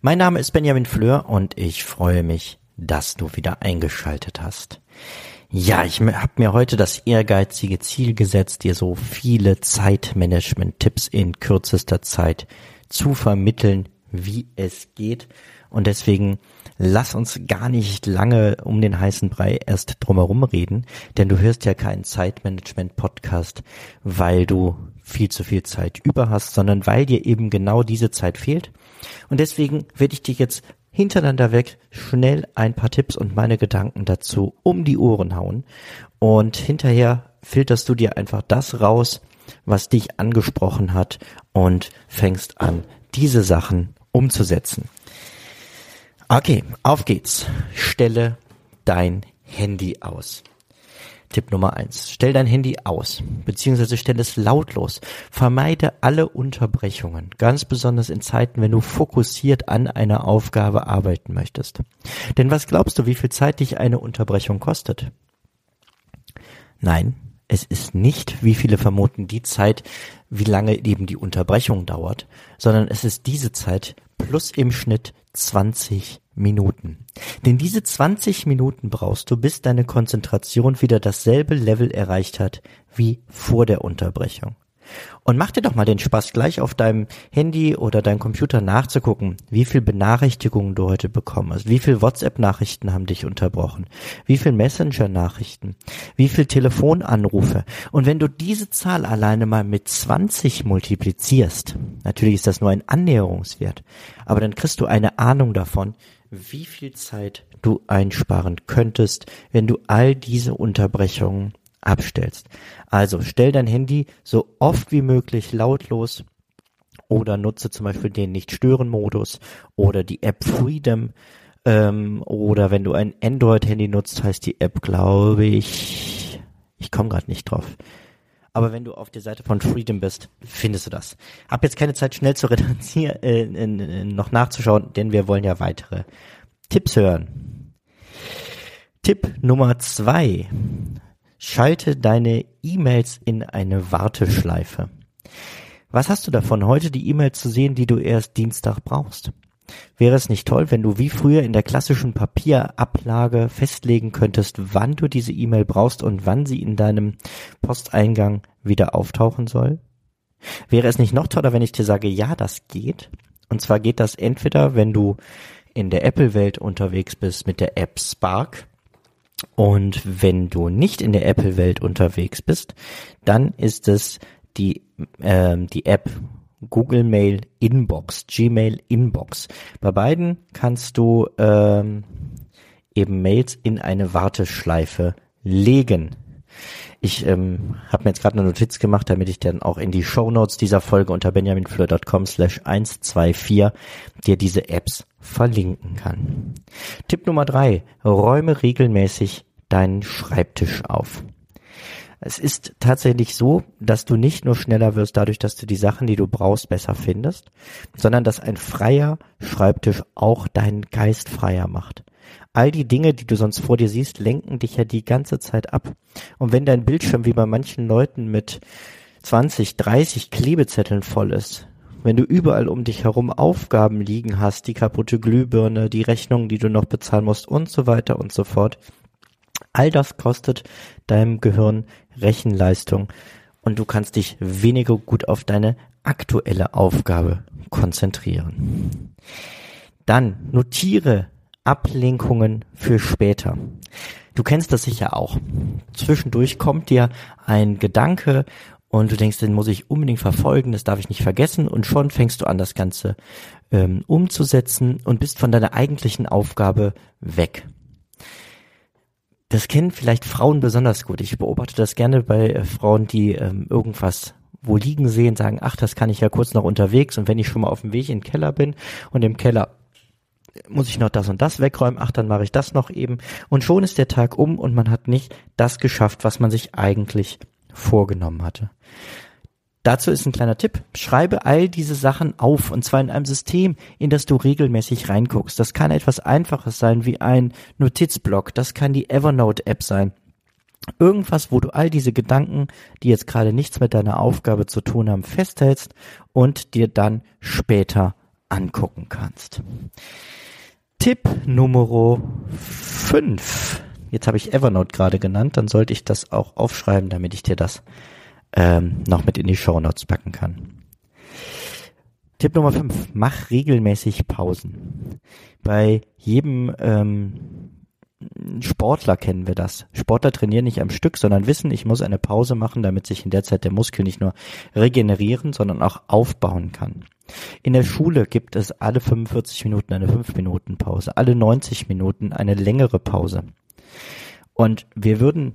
Mein Name ist Benjamin Fleur und ich freue mich, dass du wieder eingeschaltet hast. Ja, ich habe mir heute das ehrgeizige Ziel gesetzt, dir so viele Zeitmanagement-Tipps in kürzester Zeit zu vermitteln, wie es geht. Und deswegen lass uns gar nicht lange um den heißen Brei erst drumherum reden, denn du hörst ja keinen Zeitmanagement-Podcast, weil du viel zu viel Zeit über hast, sondern weil dir eben genau diese Zeit fehlt. Und deswegen werde ich dir jetzt hintereinander weg schnell ein paar Tipps und meine Gedanken dazu um die Ohren hauen und hinterher filterst du dir einfach das raus, was dich angesprochen hat und fängst an, diese Sachen umzusetzen. Okay, auf geht's. Stelle dein Handy aus. Tipp Nummer eins: Stell dein Handy aus, beziehungsweise stell es lautlos. Vermeide alle Unterbrechungen, ganz besonders in Zeiten, wenn du fokussiert an einer Aufgabe arbeiten möchtest. Denn was glaubst du, wie viel Zeit dich eine Unterbrechung kostet? Nein, es ist nicht, wie viele vermuten, die Zeit, wie lange eben die Unterbrechung dauert, sondern es ist diese Zeit plus im Schnitt 20 Minuten. Denn diese 20 Minuten brauchst du, bis deine Konzentration wieder dasselbe Level erreicht hat wie vor der Unterbrechung. Und mach dir doch mal den Spaß, gleich auf deinem Handy oder deinem Computer nachzugucken, wie viel Benachrichtigungen du heute bekommen hast, wie viel WhatsApp-Nachrichten haben dich unterbrochen, wie viel Messenger-Nachrichten, wie viel Telefonanrufe. Und wenn du diese Zahl alleine mal mit 20 multiplizierst, natürlich ist das nur ein Annäherungswert, aber dann kriegst du eine Ahnung davon, wie viel Zeit du einsparen könntest, wenn du all diese Unterbrechungen abstellst. Also stell dein Handy so oft wie möglich lautlos oder nutze zum Beispiel den Nicht-Stören-Modus oder die App Freedom ähm, oder wenn du ein Android-Handy nutzt, heißt die App, glaube ich, ich komme gerade nicht drauf. Aber wenn du auf der Seite von Freedom bist, findest du das. Hab jetzt keine Zeit, schnell zu reduzieren, äh, äh, noch nachzuschauen, denn wir wollen ja weitere Tipps hören. Tipp Nummer zwei. Schalte deine E-Mails in eine Warteschleife. Was hast du davon, heute die E-Mails zu sehen, die du erst Dienstag brauchst? Wäre es nicht toll, wenn du wie früher in der klassischen Papierablage festlegen könntest, wann du diese E-Mail brauchst und wann sie in deinem Posteingang wieder auftauchen soll? Wäre es nicht noch toller, wenn ich dir sage, ja, das geht? Und zwar geht das entweder, wenn du in der Apple-Welt unterwegs bist mit der App Spark, und wenn du nicht in der Apple-Welt unterwegs bist, dann ist es die, äh, die App Google Mail Inbox, Gmail Inbox. Bei beiden kannst du ähm, eben Mails in eine Warteschleife legen. Ich ähm, habe mir jetzt gerade eine Notiz gemacht, damit ich dann auch in die Show Notes dieser Folge unter benjaminfleur.com slash 124 dir diese Apps verlinken kann. Tipp Nummer drei, räume regelmäßig deinen Schreibtisch auf. Es ist tatsächlich so, dass du nicht nur schneller wirst dadurch, dass du die Sachen, die du brauchst, besser findest, sondern dass ein freier Schreibtisch auch deinen Geist freier macht. All die Dinge, die du sonst vor dir siehst, lenken dich ja die ganze Zeit ab. Und wenn dein Bildschirm wie bei manchen Leuten mit 20, 30 Klebezetteln voll ist, wenn du überall um dich herum Aufgaben liegen hast, die kaputte Glühbirne, die Rechnungen, die du noch bezahlen musst und so weiter und so fort, all das kostet deinem Gehirn Rechenleistung und du kannst dich weniger gut auf deine aktuelle Aufgabe konzentrieren. Dann notiere Ablenkungen für später. Du kennst das sicher auch. Zwischendurch kommt dir ein Gedanke und du denkst, den muss ich unbedingt verfolgen, das darf ich nicht vergessen und schon fängst du an, das Ganze ähm, umzusetzen und bist von deiner eigentlichen Aufgabe weg. Das kennen vielleicht Frauen besonders gut. Ich beobachte das gerne bei äh, Frauen, die ähm, irgendwas wo liegen sehen, sagen, ach, das kann ich ja kurz noch unterwegs und wenn ich schon mal auf dem Weg in den Keller bin und im Keller muss ich noch das und das wegräumen, ach, dann mache ich das noch eben. Und schon ist der Tag um und man hat nicht das geschafft, was man sich eigentlich vorgenommen hatte. Dazu ist ein kleiner Tipp. Schreibe all diese Sachen auf und zwar in einem System, in das du regelmäßig reinguckst. Das kann etwas einfaches sein wie ein Notizblock. Das kann die Evernote App sein. Irgendwas, wo du all diese Gedanken, die jetzt gerade nichts mit deiner Aufgabe zu tun haben, festhältst und dir dann später angucken kannst. Tipp Nummer 5. Jetzt habe ich Evernote gerade genannt, dann sollte ich das auch aufschreiben, damit ich dir das ähm, noch mit in die Show Notes packen kann. Tipp Nummer 5. Mach regelmäßig Pausen. Bei jedem ähm, Sportler kennen wir das. Sportler trainieren nicht am Stück, sondern wissen, ich muss eine Pause machen, damit sich in der Zeit der Muskel nicht nur regenerieren, sondern auch aufbauen kann. In der Schule gibt es alle 45 Minuten eine 5 Minuten Pause, alle 90 Minuten eine längere Pause. Und wir würden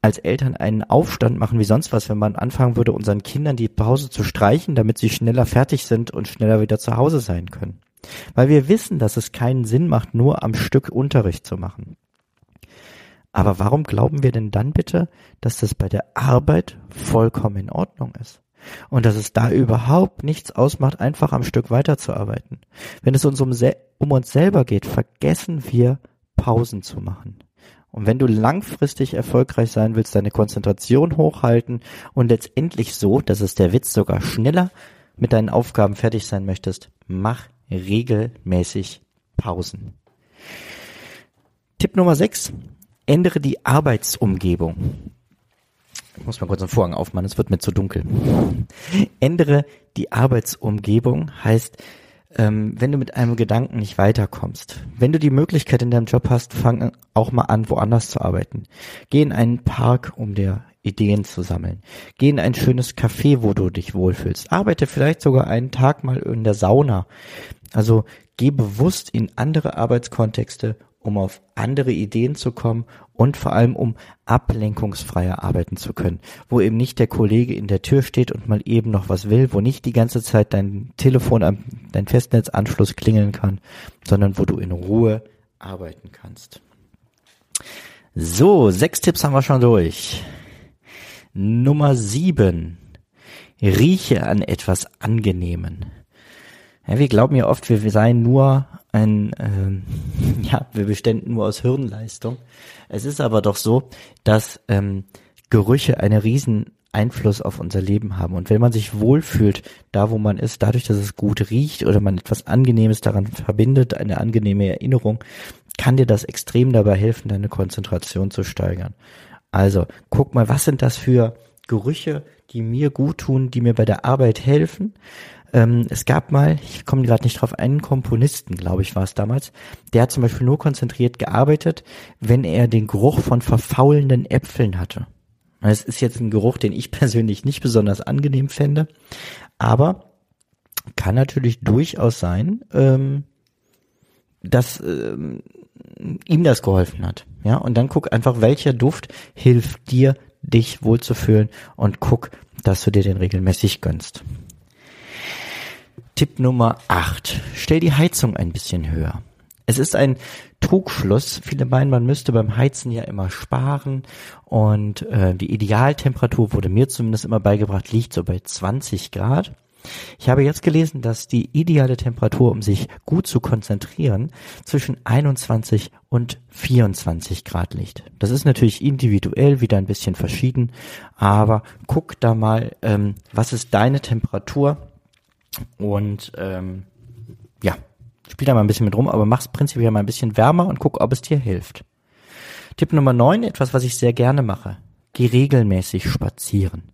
als Eltern einen Aufstand machen wie sonst was, wenn man anfangen würde, unseren Kindern die Pause zu streichen, damit sie schneller fertig sind und schneller wieder zu Hause sein können. Weil wir wissen, dass es keinen Sinn macht, nur am Stück Unterricht zu machen. Aber warum glauben wir denn dann bitte, dass das bei der Arbeit vollkommen in Ordnung ist? Und dass es da überhaupt nichts ausmacht, einfach am Stück weiterzuarbeiten. Wenn es uns um, um uns selber geht, vergessen wir Pausen zu machen. Und wenn du langfristig erfolgreich sein willst, deine Konzentration hochhalten und letztendlich so, dass es der Witz sogar schneller mit deinen Aufgaben fertig sein möchtest, mach regelmäßig Pausen. Tipp Nummer 6. Ändere die Arbeitsumgebung. Ich muss mal kurz einen Vorhang aufmachen, es wird mir zu dunkel. Ändere die Arbeitsumgebung heißt, ähm, wenn du mit einem Gedanken nicht weiterkommst, wenn du die Möglichkeit in deinem Job hast, fang auch mal an, woanders zu arbeiten. Geh in einen Park, um dir Ideen zu sammeln. Geh in ein schönes Café, wo du dich wohlfühlst. Arbeite vielleicht sogar einen Tag mal in der Sauna. Also geh bewusst in andere Arbeitskontexte, um auf andere Ideen zu kommen und vor allem um ablenkungsfreier arbeiten zu können, wo eben nicht der Kollege in der Tür steht und mal eben noch was will, wo nicht die ganze Zeit dein Telefon, dein Festnetzanschluss klingeln kann, sondern wo du in Ruhe arbeiten kannst. So, sechs Tipps haben wir schon durch. Nummer sieben. Rieche an etwas Angenehmen. Ja, wir glauben ja oft, wir seien nur ein, ähm, ja, wir beständen nur aus Hirnleistung. Es ist aber doch so, dass ähm, Gerüche einen riesen Einfluss auf unser Leben haben. Und wenn man sich wohlfühlt, da wo man ist, dadurch, dass es gut riecht oder man etwas Angenehmes daran verbindet, eine angenehme Erinnerung, kann dir das extrem dabei helfen, deine Konzentration zu steigern. Also, guck mal, was sind das für Gerüche, die mir gut tun, die mir bei der Arbeit helfen. Ähm, es gab mal, ich komme gerade nicht drauf, einen Komponisten, glaube ich, war es damals, der hat zum Beispiel nur konzentriert gearbeitet, wenn er den Geruch von verfaulenden Äpfeln hatte. Es ist jetzt ein Geruch, den ich persönlich nicht besonders angenehm fände, aber kann natürlich durchaus sein, ähm, dass ähm, ihm das geholfen hat. Ja, und dann guck einfach, welcher Duft hilft dir, dich wohlzufühlen und guck, dass du dir den regelmäßig gönnst. Tipp Nummer 8. Stell die Heizung ein bisschen höher. Es ist ein Trugschluss. Viele meinen, man müsste beim Heizen ja immer sparen und äh, die Idealtemperatur wurde mir zumindest immer beigebracht, liegt so bei 20 Grad. Ich habe jetzt gelesen, dass die ideale Temperatur, um sich gut zu konzentrieren, zwischen 21 und 24 Grad liegt. Das ist natürlich individuell wieder ein bisschen verschieden, aber guck da mal, ähm, was ist deine Temperatur und ähm, ja, spiel da mal ein bisschen mit rum, aber mach's prinzipiell mal ein bisschen wärmer und guck, ob es dir hilft. Tipp Nummer 9, etwas, was ich sehr gerne mache. Geh regelmäßig spazieren.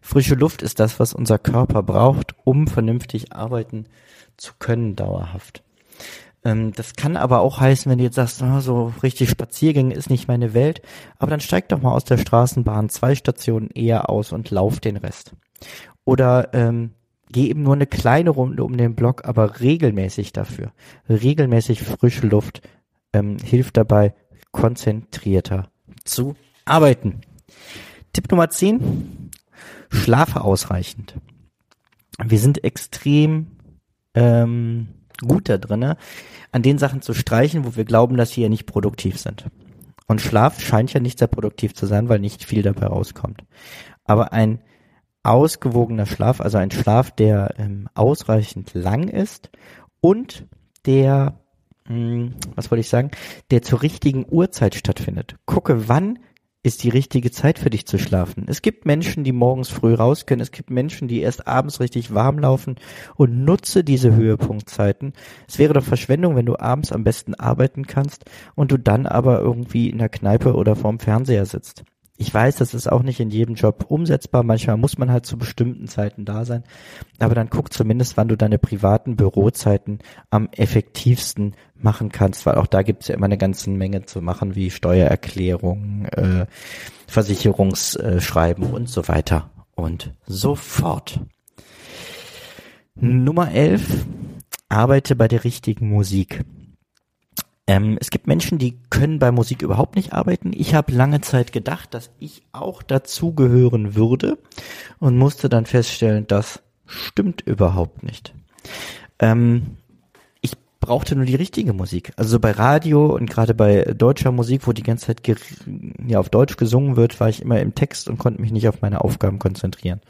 Frische Luft ist das, was unser Körper braucht, um vernünftig arbeiten zu können dauerhaft. Ähm, das kann aber auch heißen, wenn du jetzt sagst, oh, so richtig Spaziergänge ist nicht meine Welt, aber dann steig doch mal aus der Straßenbahn zwei Stationen eher aus und lauf den Rest. Oder ähm, geh eben nur eine kleine Runde um den Block, aber regelmäßig dafür. Regelmäßig frische Luft ähm, hilft dabei, konzentrierter zu arbeiten. Tipp Nummer 10, Schlafe ausreichend. Wir sind extrem ähm, gut da drinne, an den Sachen zu streichen, wo wir glauben, dass sie ja nicht produktiv sind. Und Schlaf scheint ja nicht sehr produktiv zu sein, weil nicht viel dabei rauskommt. Aber ein ausgewogener Schlaf, also ein Schlaf, der ähm, ausreichend lang ist und der, mh, hm, was wollte ich sagen, der zur richtigen Uhrzeit stattfindet. Gucke, wann ist die richtige Zeit für dich zu schlafen. Es gibt Menschen, die morgens früh raus können. Es gibt Menschen, die erst abends richtig warm laufen und nutze diese Höhepunktzeiten. Es wäre doch Verschwendung, wenn du abends am besten arbeiten kannst und du dann aber irgendwie in der Kneipe oder vorm Fernseher sitzt. Ich weiß, das ist auch nicht in jedem Job umsetzbar. Manchmal muss man halt zu bestimmten Zeiten da sein. Aber dann guck zumindest, wann du deine privaten Bürozeiten am effektivsten machen kannst, weil auch da gibt's ja immer eine ganze Menge zu machen, wie Steuererklärungen, äh, Versicherungsschreiben und so weiter und so fort. Nummer 11. Arbeite bei der richtigen Musik. Ähm, es gibt Menschen, die können bei Musik überhaupt nicht arbeiten. Ich habe lange Zeit gedacht, dass ich auch dazugehören würde und musste dann feststellen, das stimmt überhaupt nicht. Ähm, ich brauchte nur die richtige Musik. Also bei Radio und gerade bei deutscher Musik, wo die ganze Zeit ja, auf Deutsch gesungen wird, war ich immer im Text und konnte mich nicht auf meine Aufgaben konzentrieren.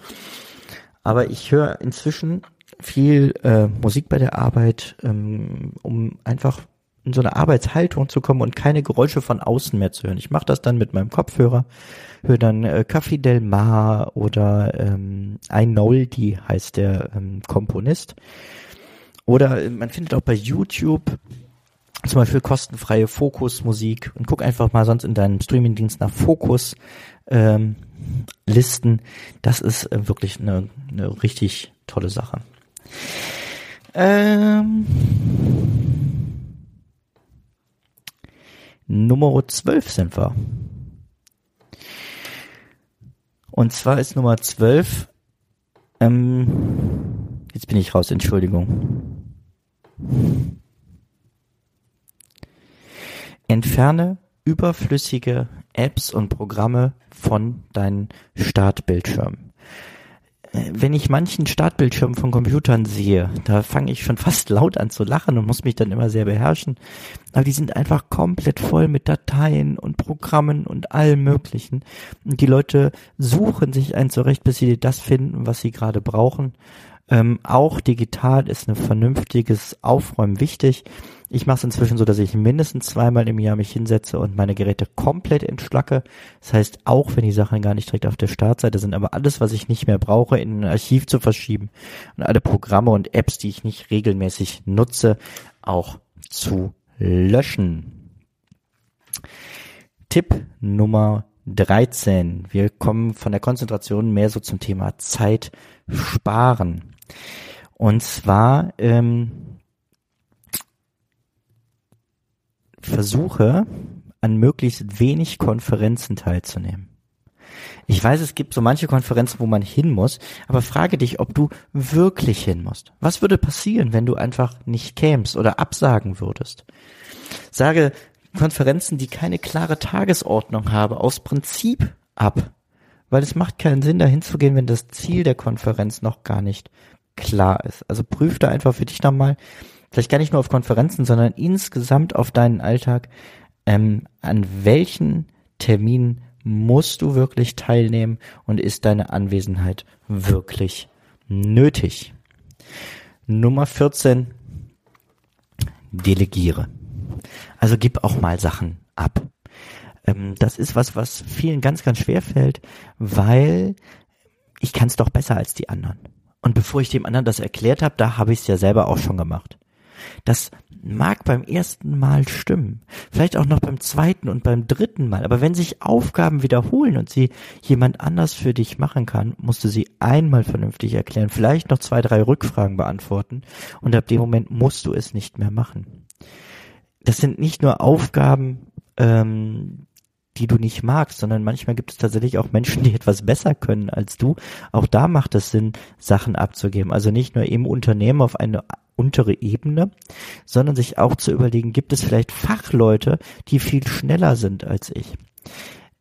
Aber ich höre inzwischen viel äh, Musik bei der Arbeit, ähm, um einfach in so eine Arbeitshaltung zu kommen und keine Geräusche von außen mehr zu hören. Ich mache das dann mit meinem Kopfhörer, höre dann äh, Café Del Mar oder ähm, Einoldi heißt der ähm, Komponist. Oder äh, man findet auch bei YouTube zum Beispiel kostenfreie Fokusmusik und guck einfach mal sonst in deinem Streamingdienst nach Fokus ähm, Listen. Das ist äh, wirklich eine, eine richtig tolle Sache. Ähm Nummer 12 sind wir. Und zwar ist Nummer 12, ähm, jetzt bin ich raus, Entschuldigung. Entferne überflüssige Apps und Programme von deinen Startbildschirmen wenn ich manchen Startbildschirm von Computern sehe, da fange ich schon fast laut an zu lachen und muss mich dann immer sehr beherrschen. Aber die sind einfach komplett voll mit Dateien und Programmen und allem Möglichen. Und die Leute suchen sich ein zurecht, bis sie das finden, was sie gerade brauchen. Ähm, auch digital ist ein vernünftiges Aufräumen wichtig. Ich mache es inzwischen so, dass ich mindestens zweimal im Jahr mich hinsetze und meine Geräte komplett entschlacke. Das heißt, auch wenn die Sachen gar nicht direkt auf der Startseite sind, aber alles, was ich nicht mehr brauche, in ein Archiv zu verschieben und alle Programme und Apps, die ich nicht regelmäßig nutze, auch zu löschen. Tipp Nummer 13. Wir kommen von der Konzentration mehr so zum Thema Zeit sparen. Und zwar ähm, versuche an möglichst wenig Konferenzen teilzunehmen. Ich weiß, es gibt so manche Konferenzen, wo man hin muss, aber frage dich, ob du wirklich hin musst. Was würde passieren, wenn du einfach nicht kämst oder absagen würdest? Sage Konferenzen, die keine klare Tagesordnung haben, aus Prinzip ab. Weil es macht keinen Sinn, dahin zu gehen, wenn das Ziel der Konferenz noch gar nicht klar ist. Also prüf da einfach für dich nochmal, vielleicht gar nicht nur auf Konferenzen, sondern insgesamt auf deinen Alltag, ähm, an welchen Terminen musst du wirklich teilnehmen und ist deine Anwesenheit wirklich nötig? Nummer 14. Delegiere. Also gib auch mal Sachen ab. Ähm, das ist was, was vielen ganz, ganz schwer fällt, weil ich kann es doch besser als die anderen. Und bevor ich dem anderen das erklärt habe, da habe ich es ja selber auch schon gemacht. Das mag beim ersten Mal stimmen, vielleicht auch noch beim zweiten und beim dritten Mal, aber wenn sich Aufgaben wiederholen und sie jemand anders für dich machen kann, musst du sie einmal vernünftig erklären, vielleicht noch zwei, drei Rückfragen beantworten und ab dem Moment musst du es nicht mehr machen. Das sind nicht nur Aufgaben, ähm, die du nicht magst, sondern manchmal gibt es tatsächlich auch Menschen, die etwas besser können als du. Auch da macht es Sinn, Sachen abzugeben. Also nicht nur im Unternehmen auf eine untere Ebene, sondern sich auch zu überlegen, gibt es vielleicht Fachleute, die viel schneller sind als ich.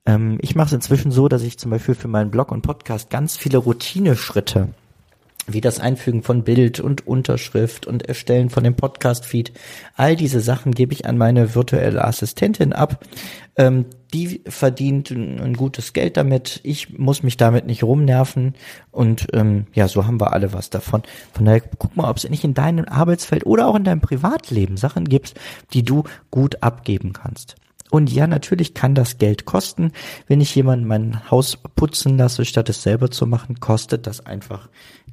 Ähm, ich mache es inzwischen so, dass ich zum Beispiel für meinen Blog und Podcast ganz viele Routineschritte wie das Einfügen von Bild und Unterschrift und Erstellen von dem Podcast-Feed. All diese Sachen gebe ich an meine virtuelle Assistentin ab. Die verdient ein, gutes Geld damit. Ich muss mich damit nicht rumnerven. Und ähm, ja, so haben wir alle was davon. Von daher guck mal, ob es nicht in deinem Arbeitsfeld oder auch in deinem Privatleben Sachen gibt, die du gut abgeben kannst. Und ja, natürlich kann das Geld kosten. Wenn ich jemanden mein Haus putzen lasse, statt es selber zu machen, kostet das einfach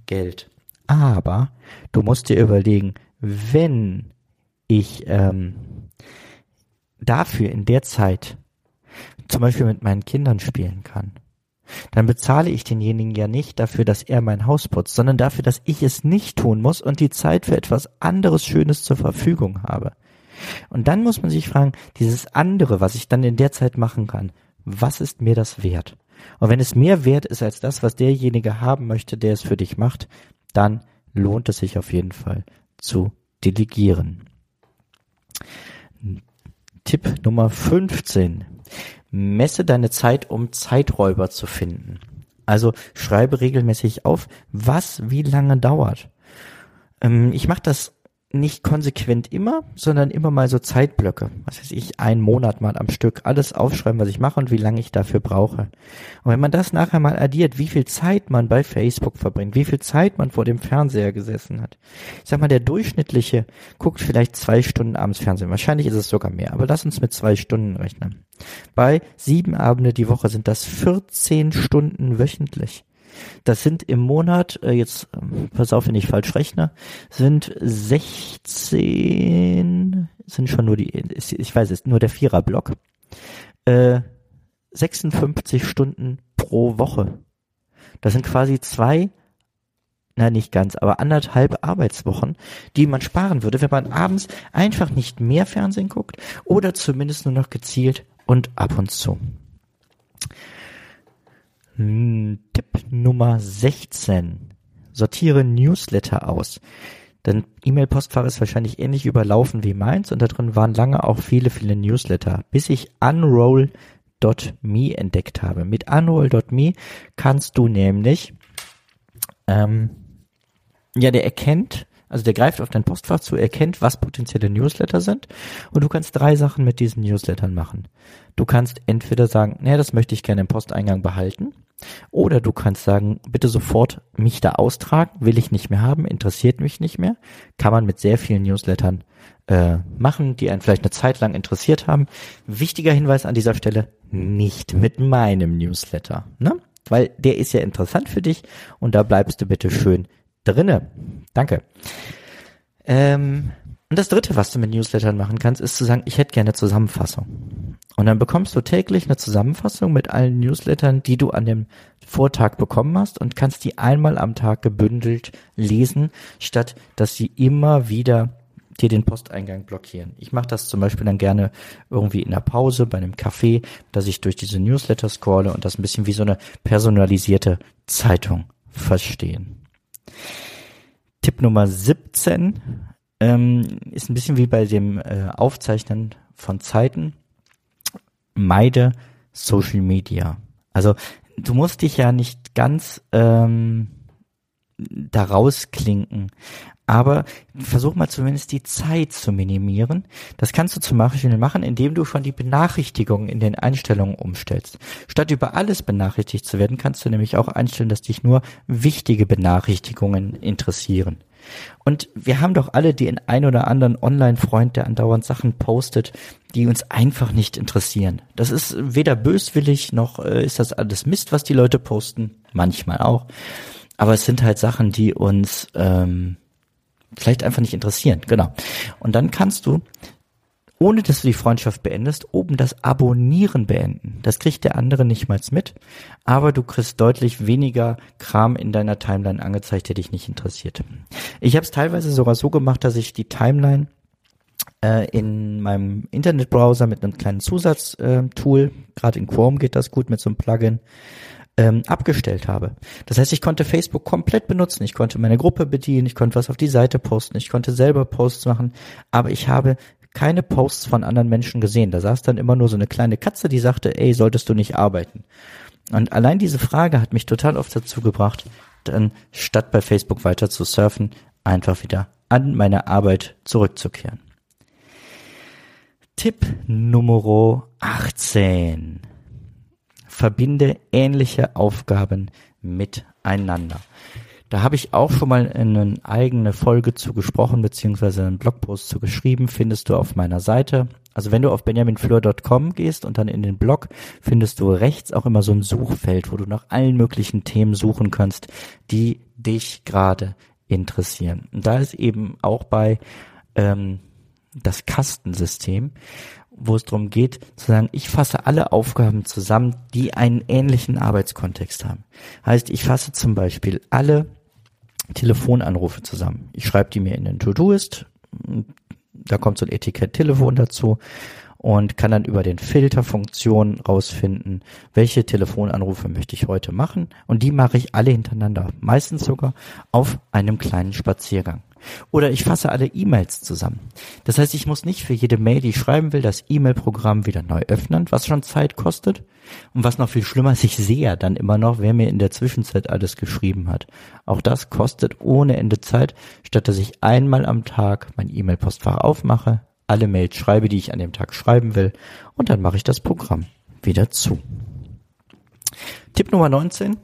Geld. Aber du musst dir überlegen, wenn ich ähm, dafür in der Zeit zum Beispiel mit meinen Kindern spielen kann, dann bezahle ich denjenigen ja nicht dafür, dass er mein Haus putzt, sondern dafür, dass ich es nicht tun muss und die Zeit für etwas anderes Schönes zur Verfügung habe. Und dann muss man sich fragen, dieses andere, was ich dann in der Zeit machen kann, was ist mir das wert? Und wenn es mehr wert ist als das, was derjenige haben möchte, der es für dich macht, dann lohnt es sich auf jeden Fall zu delegieren. Tipp Nummer 15. Messe deine Zeit, um Zeiträuber zu finden. Also schreibe regelmäßig auf, was wie lange dauert. Ähm, ich mache das nicht konsequent immer, sondern immer mal so Zeitblöcke. Was weiß ich, einen Monat mal am Stück alles aufschreiben, was ich mache und wie lange ich dafür brauche. Und wenn man das nachher mal addiert, wie viel Zeit man bei Facebook verbringt, wie viel Zeit man vor dem Fernseher gesessen hat. Ich sag mal, der durchschnittliche guckt vielleicht zwei Stunden abends Fernsehen. Wahrscheinlich ist es sogar mehr, aber lass uns mit zwei Stunden rechnen. Bei sieben Abende die Woche sind das 14 Stunden wöchentlich. Das sind im Monat, äh, jetzt ähm, pass auf, wenn ich falsch rechne, sind 16, sind schon nur die, ich weiß es, nur der Viererblock, äh, 56 Stunden pro Woche. Das sind quasi zwei, na nicht ganz, aber anderthalb Arbeitswochen, die man sparen würde, wenn man abends einfach nicht mehr Fernsehen guckt oder zumindest nur noch gezielt und ab und zu. Tipp Nummer 16. Sortiere Newsletter aus. Dein E-Mail-Postfach ist wahrscheinlich ähnlich überlaufen wie meins und da drin waren lange auch viele, viele Newsletter, bis ich Unroll.me entdeckt habe. Mit Unroll.me kannst du nämlich, ähm, ja, der erkennt, also der greift auf dein Postfach zu, erkennt, was potenzielle Newsletter sind und du kannst drei Sachen mit diesen Newslettern machen. Du kannst entweder sagen, naja, das möchte ich gerne im Posteingang behalten oder du kannst sagen, bitte sofort mich da austragen, will ich nicht mehr haben, interessiert mich nicht mehr. Kann man mit sehr vielen Newslettern äh, machen, die einen vielleicht eine Zeit lang interessiert haben. Wichtiger Hinweis an dieser Stelle, nicht mit meinem Newsletter, ne? Weil der ist ja interessant für dich und da bleibst du bitte schön drinne. Danke. Ähm, und das dritte, was du mit Newslettern machen kannst, ist zu sagen, ich hätte gerne Zusammenfassung. Und dann bekommst du täglich eine Zusammenfassung mit allen Newslettern, die du an dem Vortag bekommen hast und kannst die einmal am Tag gebündelt lesen, statt dass sie immer wieder dir den Posteingang blockieren. Ich mache das zum Beispiel dann gerne irgendwie in der Pause bei einem Kaffee, dass ich durch diese Newsletter scrolle und das ein bisschen wie so eine personalisierte Zeitung verstehen. Tipp Nummer 17 ähm, ist ein bisschen wie bei dem äh, Aufzeichnen von Zeiten. Meide Social Media. Also du musst dich ja nicht ganz ähm, da rausklinken. Aber versuch mal zumindest die Zeit zu minimieren. Das kannst du zum Beispiel machen, indem du schon die Benachrichtigungen in den Einstellungen umstellst. Statt über alles benachrichtigt zu werden, kannst du nämlich auch einstellen, dass dich nur wichtige Benachrichtigungen interessieren. Und wir haben doch alle den ein oder anderen Online-Freund, der andauernd Sachen postet, die uns einfach nicht interessieren. Das ist weder böswillig noch äh, ist das alles Mist, was die Leute posten. Manchmal auch. Aber es sind halt Sachen, die uns ähm, vielleicht einfach nicht interessieren. Genau. Und dann kannst du, ohne dass du die Freundschaft beendest, oben das Abonnieren beenden. Das kriegt der andere nicht mal mit, aber du kriegst deutlich weniger Kram in deiner Timeline angezeigt, der dich nicht interessiert. Ich habe es teilweise sogar so gemacht, dass ich die Timeline äh, in meinem Internetbrowser mit einem kleinen Zusatztool, äh, gerade in Chrome geht das gut mit so einem Plugin, ähm, abgestellt habe. Das heißt, ich konnte Facebook komplett benutzen. Ich konnte meine Gruppe bedienen, ich konnte was auf die Seite posten, ich konnte selber Posts machen, aber ich habe keine Posts von anderen Menschen gesehen. Da saß dann immer nur so eine kleine Katze, die sagte, ey, solltest du nicht arbeiten? Und allein diese Frage hat mich total oft dazu gebracht, dann statt bei Facebook weiter zu surfen, einfach wieder an meine Arbeit zurückzukehren. Tipp Nummer 18. Verbinde ähnliche Aufgaben miteinander. Da habe ich auch schon mal eine eigene Folge zu gesprochen, beziehungsweise einen Blogpost zu geschrieben, findest du auf meiner Seite. Also wenn du auf benjaminfleur.com gehst und dann in den Blog, findest du rechts auch immer so ein Suchfeld, wo du nach allen möglichen Themen suchen kannst, die dich gerade interessieren. Und da ist eben auch bei ähm, das Kastensystem, wo es darum geht, zu sagen, ich fasse alle Aufgaben zusammen, die einen ähnlichen Arbeitskontext haben. Heißt, ich fasse zum Beispiel alle Telefonanrufe zusammen. Ich schreibe die mir in den To-Doist, da kommt so ein Etikett Telefon dazu und kann dann über den Filterfunktion rausfinden, welche Telefonanrufe möchte ich heute machen und die mache ich alle hintereinander, meistens sogar auf einem kleinen Spaziergang. Oder ich fasse alle E-Mails zusammen. Das heißt, ich muss nicht für jede Mail, die ich schreiben will, das E-Mail-Programm wieder neu öffnen, was schon Zeit kostet. Und was noch viel schlimmer ist, ich sehe ja dann immer noch, wer mir in der Zwischenzeit alles geschrieben hat. Auch das kostet ohne Ende Zeit, statt dass ich einmal am Tag mein E-Mail-Postfach aufmache, alle Mails schreibe, die ich an dem Tag schreiben will, und dann mache ich das Programm wieder zu. Tipp Nummer 19.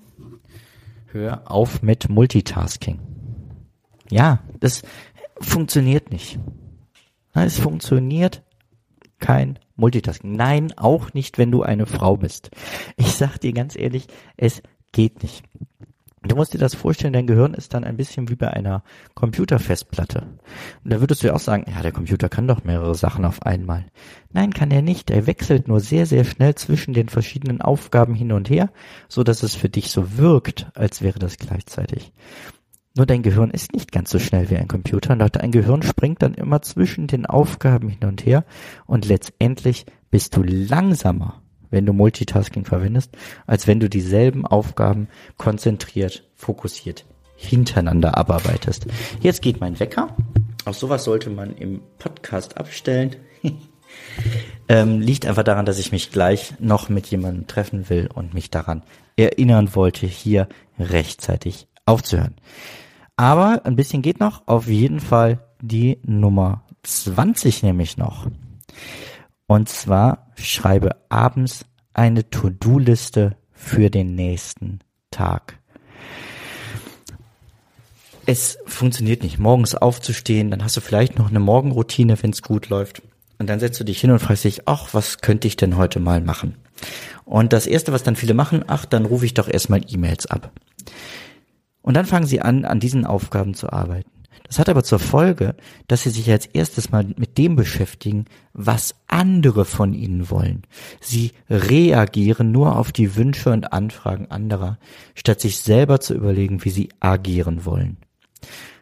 Hör auf mit Multitasking. Ja, das funktioniert nicht. Es funktioniert kein Multitasking. Nein, auch nicht, wenn du eine Frau bist. Ich sag dir ganz ehrlich, es geht nicht. Du musst dir das vorstellen, dein Gehirn ist dann ein bisschen wie bei einer Computerfestplatte. Und da würdest du ja auch sagen, ja, der Computer kann doch mehrere Sachen auf einmal. Nein, kann er nicht. Er wechselt nur sehr, sehr schnell zwischen den verschiedenen Aufgaben hin und her, so dass es für dich so wirkt, als wäre das gleichzeitig. Nur dein Gehirn ist nicht ganz so schnell wie ein Computer. Und dein Gehirn springt dann immer zwischen den Aufgaben hin und her. Und letztendlich bist du langsamer, wenn du Multitasking verwendest, als wenn du dieselben Aufgaben konzentriert, fokussiert hintereinander abarbeitest. Jetzt geht mein Wecker. Auch sowas sollte man im Podcast abstellen. ähm, liegt einfach daran, dass ich mich gleich noch mit jemandem treffen will und mich daran erinnern wollte, hier rechtzeitig aufzuhören. Aber ein bisschen geht noch. Auf jeden Fall die Nummer 20 nämlich noch. Und zwar schreibe abends eine To-Do-Liste für den nächsten Tag. Es funktioniert nicht, morgens aufzustehen, dann hast du vielleicht noch eine Morgenroutine, wenn es gut läuft. Und dann setzt du dich hin und fragst dich, ach, was könnte ich denn heute mal machen? Und das erste, was dann viele machen, ach, dann rufe ich doch erstmal E-Mails ab. Und dann fangen sie an, an diesen Aufgaben zu arbeiten. Das hat aber zur Folge, dass sie sich als erstes mal mit dem beschäftigen, was andere von ihnen wollen. Sie reagieren nur auf die Wünsche und Anfragen anderer, statt sich selber zu überlegen, wie sie agieren wollen.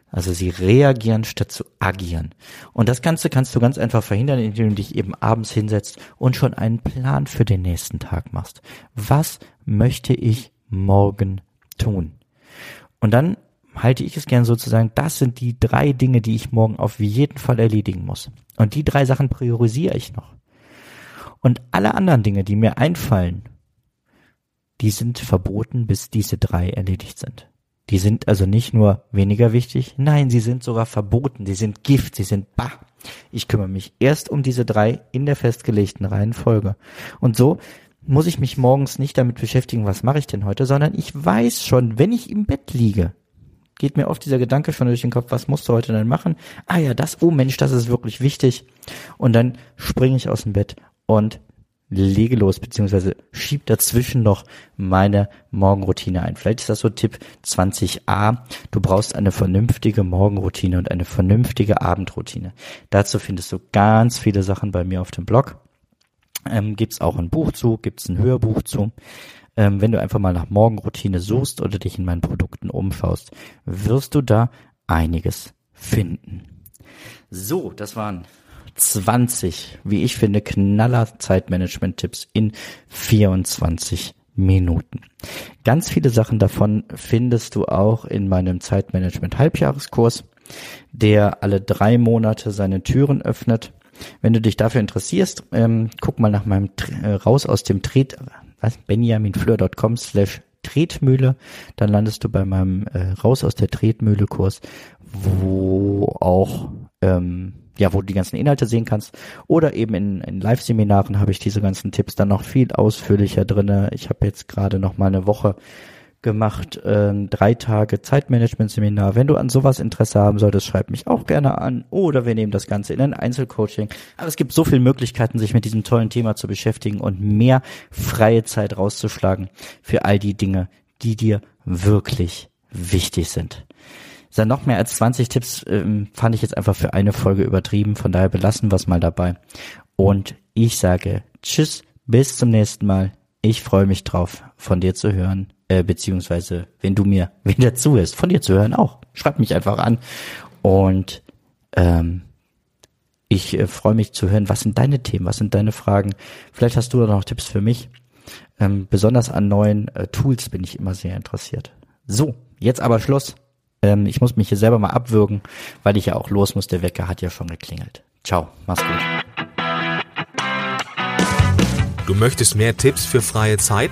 Also sie reagieren statt zu agieren. Und das Ganze kannst du ganz einfach verhindern, indem du dich eben abends hinsetzt und schon einen Plan für den nächsten Tag machst. Was möchte ich morgen tun? Und dann halte ich es gern sozusagen, das sind die drei Dinge, die ich morgen auf jeden Fall erledigen muss. Und die drei Sachen priorisiere ich noch. Und alle anderen Dinge, die mir einfallen, die sind verboten, bis diese drei erledigt sind. Die sind also nicht nur weniger wichtig, nein, sie sind sogar verboten, sie sind Gift, sie sind bah. Ich kümmere mich erst um diese drei in der festgelegten Reihenfolge. Und so muss ich mich morgens nicht damit beschäftigen, was mache ich denn heute, sondern ich weiß schon, wenn ich im Bett liege, geht mir oft dieser Gedanke schon durch den Kopf, was musst du heute denn machen? Ah ja, das, oh Mensch, das ist wirklich wichtig. Und dann springe ich aus dem Bett und lege los, beziehungsweise schieb dazwischen noch meine Morgenroutine ein. Vielleicht ist das so Tipp 20a. Du brauchst eine vernünftige Morgenroutine und eine vernünftige Abendroutine. Dazu findest du ganz viele Sachen bei mir auf dem Blog. Ähm, gibt's auch ein Buch zu, gibt's ein Hörbuch zu. Ähm, wenn du einfach mal nach Morgenroutine suchst oder dich in meinen Produkten umschaust, wirst du da einiges finden. So, das waren 20, wie ich finde, knaller Zeitmanagement-Tipps in 24 Minuten. Ganz viele Sachen davon findest du auch in meinem Zeitmanagement Halbjahreskurs, der alle drei Monate seine Türen öffnet. Wenn du dich dafür interessierst, ähm, guck mal nach meinem äh, raus aus dem Tret, was benjaminfleur.com slash Tretmühle. Dann landest du bei meinem äh, Raus aus der Tretmühle Kurs, wo auch ähm, ja, wo du die ganzen Inhalte sehen kannst. Oder eben in, in Live-Seminaren habe ich diese ganzen Tipps dann noch viel ausführlicher drinne. Ich habe jetzt gerade noch mal eine Woche gemacht, äh, drei Tage Zeitmanagement-Seminar. Wenn du an sowas Interesse haben solltest, schreib mich auch gerne an. Oder wir nehmen das Ganze in ein Einzelcoaching. Aber es gibt so viele Möglichkeiten, sich mit diesem tollen Thema zu beschäftigen und mehr freie Zeit rauszuschlagen für all die Dinge, die dir wirklich wichtig sind. Dann noch mehr als 20 Tipps ähm, fand ich jetzt einfach für eine Folge übertrieben. Von daher belassen wir es mal dabei. Und ich sage Tschüss, bis zum nächsten Mal. Ich freue mich drauf, von dir zu hören, äh, beziehungsweise wenn du mir wieder zuhörst, von dir zu hören auch. Schreib mich einfach an. Und ähm, ich äh, freue mich zu hören, was sind deine Themen, was sind deine Fragen. Vielleicht hast du da noch Tipps für mich. Ähm, besonders an neuen äh, Tools bin ich immer sehr interessiert. So, jetzt aber Schluss. Ähm, ich muss mich hier selber mal abwürgen, weil ich ja auch los muss. Der Wecker hat ja schon geklingelt. Ciao, mach's gut. Du möchtest mehr Tipps für freie Zeit?